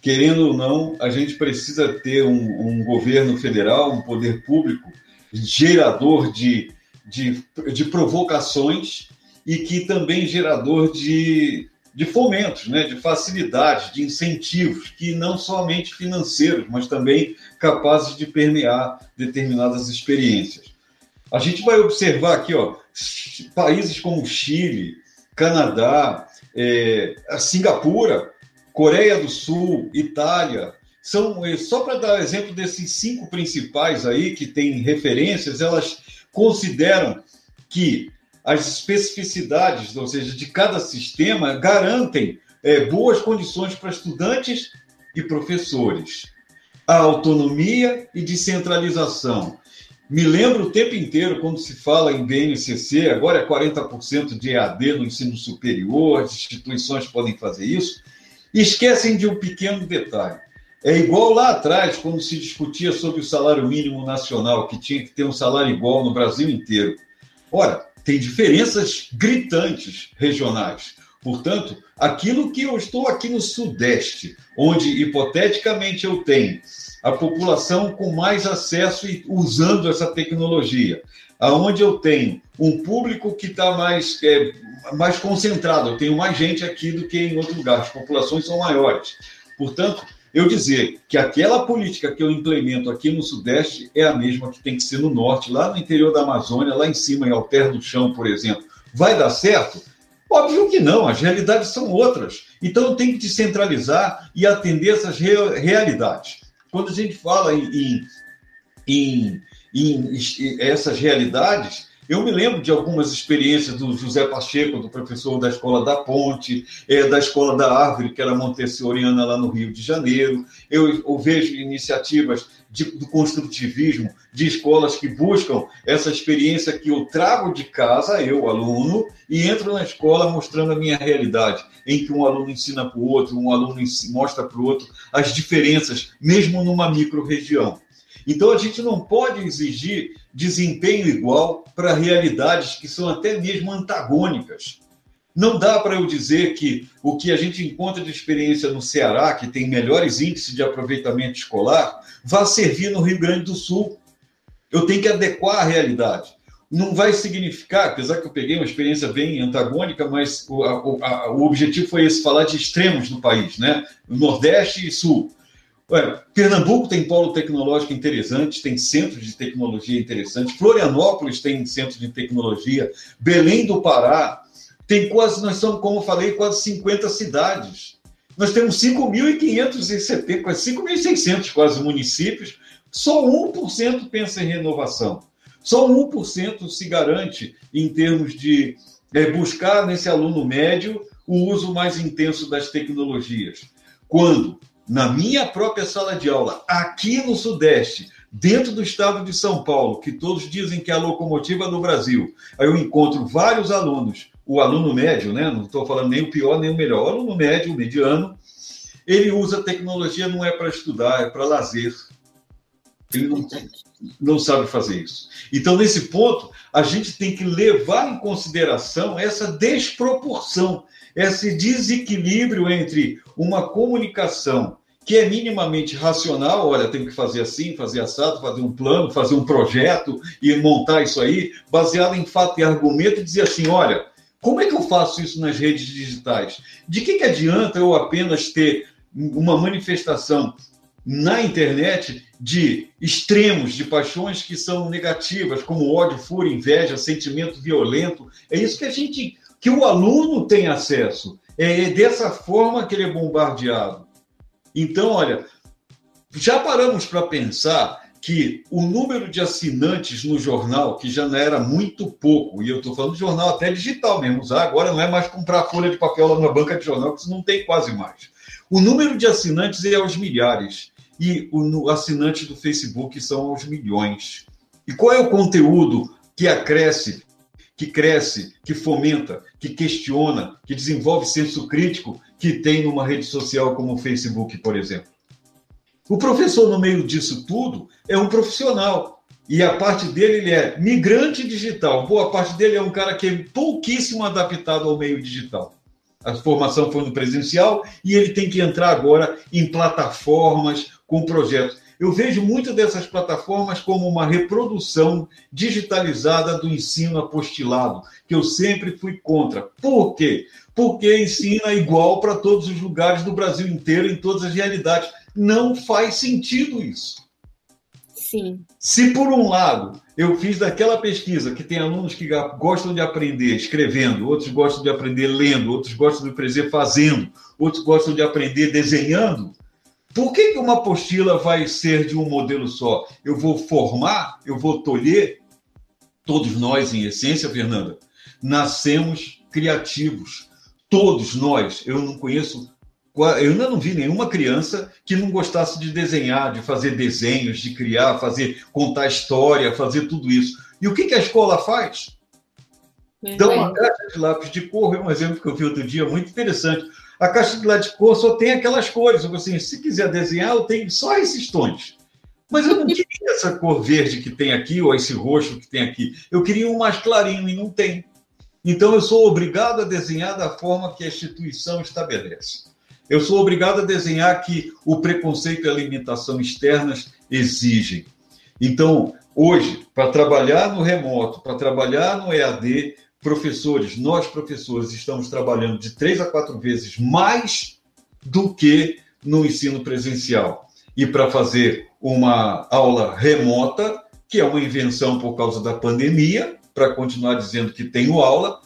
Querendo ou não, a gente precisa ter um, um governo federal, um poder público gerador de, de, de provocações e que também gerador de de fomentos, né, de facilidades, de incentivos, que não somente financeiros, mas também capazes de permear determinadas experiências. A gente vai observar aqui, ó, países como Chile, Canadá, é, Singapura, Coreia do Sul, Itália, são é, só para dar exemplo desses cinco principais aí que têm referências, elas consideram que as especificidades, ou seja, de cada sistema, garantem é, boas condições para estudantes e professores. A autonomia e descentralização. Me lembro o tempo inteiro quando se fala em BNCC, agora é 40% de EAD no ensino superior, as instituições podem fazer isso, esquecem de um pequeno detalhe. É igual lá atrás, quando se discutia sobre o salário mínimo nacional, que tinha que ter um salário igual no Brasil inteiro. Ora, tem diferenças gritantes regionais. Portanto, aquilo que eu estou aqui no Sudeste, onde hipoteticamente eu tenho a população com mais acesso e usando essa tecnologia, aonde eu tenho um público que está mais, é, mais concentrado, eu tenho mais gente aqui do que em outro lugar, as populações são maiores. Portanto, eu dizer que aquela política que eu implemento aqui no Sudeste é a mesma que tem que ser no Norte, lá no interior da Amazônia, lá em cima, em Alter do Chão, por exemplo, vai dar certo? Óbvio que não, as realidades são outras. Então tem que descentralizar e atender essas realidades. Quando a gente fala em, em, em, em essas realidades, eu me lembro de algumas experiências do José Pacheco, do professor da Escola da Ponte, é, da Escola da Árvore, que era montessoriana lá no Rio de Janeiro. Eu, eu vejo iniciativas de, do construtivismo de escolas que buscam essa experiência que eu trago de casa, eu, aluno, e entro na escola mostrando a minha realidade, em que um aluno ensina para o outro, um aluno mostra para o outro as diferenças, mesmo numa micro-região. Então, a gente não pode exigir desempenho igual para realidades que são até mesmo antagônicas. Não dá para eu dizer que o que a gente encontra de experiência no Ceará, que tem melhores índices de aproveitamento escolar, vá servir no Rio Grande do Sul. Eu tenho que adequar a realidade. Não vai significar, apesar que eu peguei uma experiência bem antagônica, mas o, a, o objetivo foi esse, falar de extremos do país, né? Nordeste e Sul. Pernambuco tem polo tecnológico interessante, tem centros de tecnologia interessantes. Florianópolis tem centro de tecnologia. Belém do Pará tem quase, nós somos, como eu falei, quase 50 cidades. Nós temos 5.570, quase 5.600 quase municípios. Só 1% pensa em renovação. Só 1% se garante em termos de é, buscar nesse aluno médio o uso mais intenso das tecnologias. Quando na minha própria sala de aula, aqui no Sudeste, dentro do estado de São Paulo, que todos dizem que é a locomotiva do Brasil, aí eu encontro vários alunos, o aluno médio, né? não estou falando nem o pior nem o melhor, o aluno médio, o mediano, ele usa tecnologia não é para estudar, é para lazer. Ele não, não sabe fazer isso. Então, nesse ponto, a gente tem que levar em consideração essa desproporção, esse desequilíbrio entre uma comunicação que é minimamente racional, olha, tem que fazer assim, fazer assado, fazer um plano, fazer um projeto e montar isso aí, baseado em fato e argumento, e dizer assim, olha, como é que eu faço isso nas redes digitais? De que, que adianta eu apenas ter uma manifestação na internet de extremos, de paixões que são negativas, como ódio, fúria, inveja, sentimento violento? É isso que a gente, que o aluno tem acesso. É dessa forma que ele é bombardeado. Então, olha, já paramos para pensar que o número de assinantes no jornal, que já não era muito pouco, e eu estou falando de jornal até digital mesmo, usar agora não é mais comprar folha de papel lá na banca de jornal, que isso não tem quase mais. O número de assinantes é aos milhares, e o assinante do Facebook são aos milhões. E qual é o conteúdo que acresce, que cresce, que fomenta, que questiona, que desenvolve senso crítico que tem numa rede social como o Facebook, por exemplo. O professor, no meio disso tudo, é um profissional. E a parte dele ele é migrante digital. Boa parte dele é um cara que é pouquíssimo adaptado ao meio digital. A formação foi no presencial e ele tem que entrar agora em plataformas com projetos. Eu vejo muito dessas plataformas como uma reprodução digitalizada do ensino apostilado, que eu sempre fui contra. Por quê? Porque ensina igual para todos os lugares do Brasil inteiro, em todas as realidades. Não faz sentido isso. Sim. Se, por um lado, eu fiz daquela pesquisa que tem alunos que gostam de aprender escrevendo, outros gostam de aprender lendo, outros gostam de aprender fazendo, outros gostam de aprender desenhando, por que, que uma apostila vai ser de um modelo só? Eu vou formar, eu vou tolher? Todos nós, em essência, Fernanda, nascemos criativos. Todos nós. Eu não conheço, eu ainda não vi nenhuma criança que não gostasse de desenhar, de fazer desenhos, de criar, fazer, contar história, fazer tudo isso. E o que, que a escola faz? Dá uma caixa de lápis de cor, é um exemplo que eu vi outro dia muito interessante. A caixa de cor só tem aquelas cores. Eu assim, se quiser desenhar, eu tenho só esses tons. Mas eu não queria essa cor verde que tem aqui, ou esse roxo que tem aqui. Eu queria um mais clarinho e não tem. Então, eu sou obrigado a desenhar da forma que a instituição estabelece. Eu sou obrigado a desenhar que o preconceito e a limitação externas exigem. Então, hoje, para trabalhar no remoto, para trabalhar no EAD, professores, nós professores, estamos trabalhando de três a quatro vezes mais do que no ensino presencial. E para fazer uma aula remota, que é uma invenção por causa da pandemia, para continuar dizendo que tenho aula,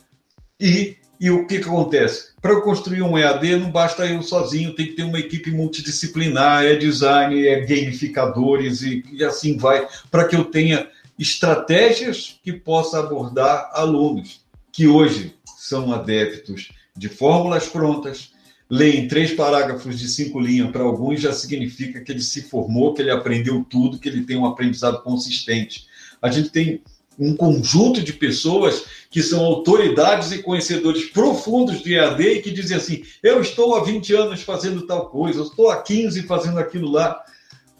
e, e o que, que acontece? Para construir um EAD, não basta eu sozinho, tem que ter uma equipe multidisciplinar, é design, é gamificadores e, e assim vai, para que eu tenha estratégias que possa abordar alunos que hoje são adeptos de fórmulas prontas, leem três parágrafos de cinco linhas para alguns já significa que ele se formou, que ele aprendeu tudo, que ele tem um aprendizado consistente. A gente tem um conjunto de pessoas que são autoridades e conhecedores profundos de EAD e que dizem assim: eu estou há 20 anos fazendo tal coisa, eu estou há 15 fazendo aquilo lá.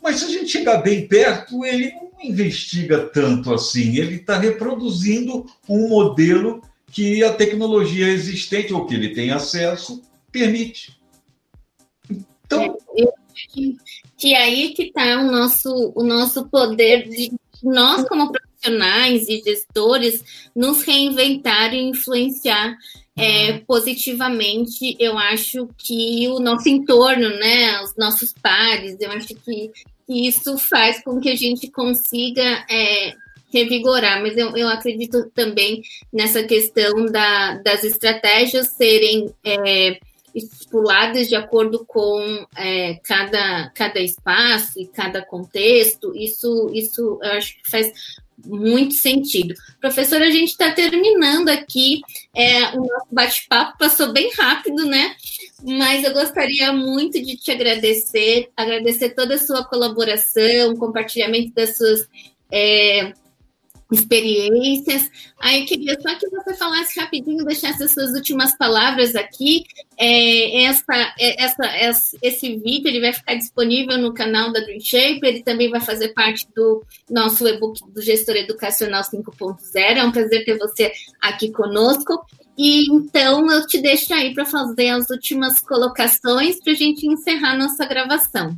Mas se a gente chegar bem perto, ele não investiga tanto assim, ele está reproduzindo um modelo que a tecnologia existente ou que ele tem acesso permite. Então, é, eu acho que, que aí que está o nosso, o nosso poder de nós como profissionais e gestores nos reinventar e influenciar é, positivamente, eu acho que o nosso entorno, né, os nossos pares, eu acho que, que isso faz com que a gente consiga é, revigorar, mas eu, eu acredito também nessa questão da, das estratégias serem é, estipuladas de acordo com é, cada, cada espaço e cada contexto. Isso, isso eu acho que faz muito sentido. Professora, a gente está terminando aqui. É, o nosso bate-papo passou bem rápido, né? Mas eu gostaria muito de te agradecer, agradecer toda a sua colaboração, compartilhamento das suas é, experiências. Aí queria só que você falasse rapidinho, deixasse as suas últimas palavras aqui. É, essa, é, essa, esse vídeo ele vai ficar disponível no canal da Dream Shape, ele também vai fazer parte do nosso e-book do Gestor Educacional 5.0. É um prazer ter você aqui conosco. E então eu te deixo aí para fazer as últimas colocações para a gente encerrar nossa gravação.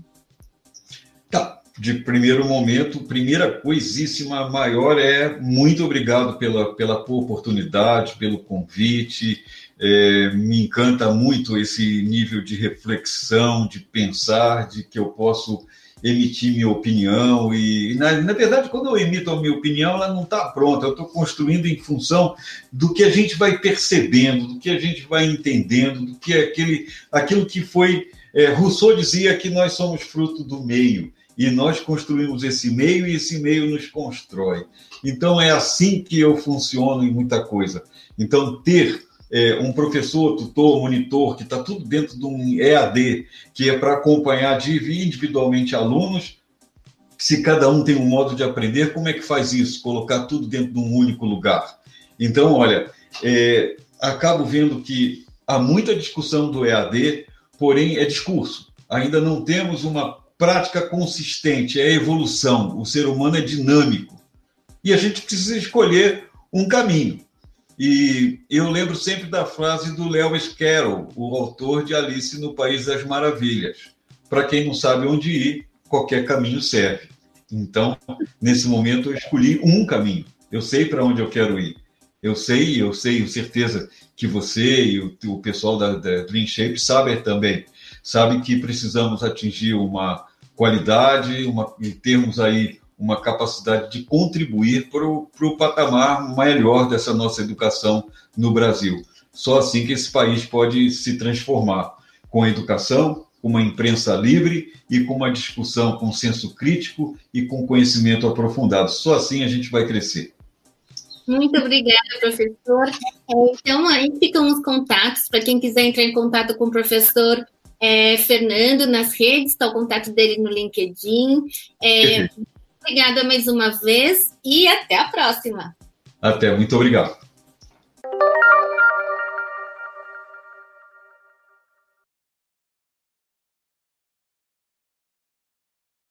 Tá de primeiro momento, primeira coisíssima maior é muito obrigado pela, pela oportunidade, pelo convite. É, me encanta muito esse nível de reflexão, de pensar, de que eu posso emitir minha opinião. E, na, na verdade, quando eu emito a minha opinião, ela não está pronta. Eu estou construindo em função do que a gente vai percebendo, do que a gente vai entendendo, do que é aquele, aquilo que foi. É, Rousseau dizia que nós somos fruto do meio e nós construímos esse meio e esse meio nos constrói. Então é assim que eu funciono em muita coisa. Então ter é, um professor, tutor, monitor, que está tudo dentro de um EAD, que é para acompanhar individualmente alunos, se cada um tem um modo de aprender, como é que faz isso? Colocar tudo dentro de um único lugar. Então, olha, é, acabo vendo que há muita discussão do EAD, porém é discurso. Ainda não temos uma prática consistente, é evolução. O ser humano é dinâmico. E a gente precisa escolher um caminho. E eu lembro sempre da frase do Lewis Carroll, o autor de Alice no País das Maravilhas. Para quem não sabe onde ir, qualquer caminho serve. Então, nesse momento, eu escolhi um caminho. Eu sei para onde eu quero ir. Eu sei, eu sei, com certeza que você e o, o pessoal da, da Dream Shape sabem também sabe que precisamos atingir uma qualidade uma, e termos aí uma capacidade de contribuir para o patamar melhor dessa nossa educação no Brasil. Só assim que esse país pode se transformar com a educação, com uma imprensa livre e com uma discussão com senso crítico e com conhecimento aprofundado. Só assim a gente vai crescer. Muito obrigada, professor. Então, aí ficam os contatos para quem quiser entrar em contato com o professor é, Fernando nas redes, está o contato dele no LinkedIn. É, obrigada mais uma vez e até a próxima. Até, muito obrigado.